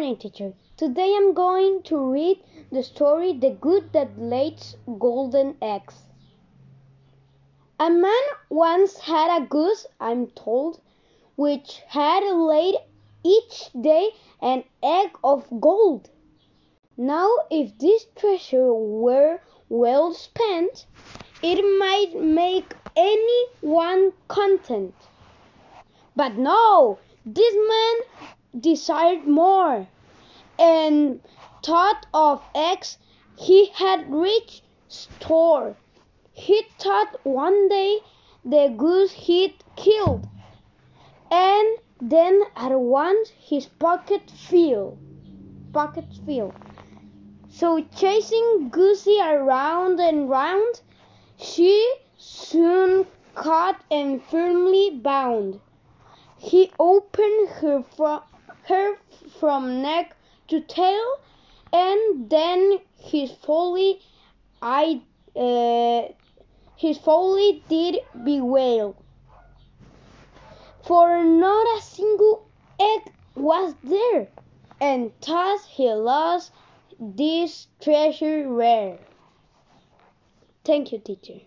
morning, teacher. Today I'm going to read the story The Goose That Lays Golden Eggs. A man once had a goose, I'm told, which had laid each day an egg of gold. Now, if this treasure were well spent, it might make any one content. But no, this man desired more, and thought of eggs he had rich store. He thought one day the goose he'd killed, and then at once his pocket filled. Pockets filled. So chasing Goosey around and round, she soon caught and firmly bound. He opened her, fro- her from neck to tail, and then his folly, I, uh, his folly did bewail. For not a single egg was there, and thus he lost this treasure rare. Thank you, teacher.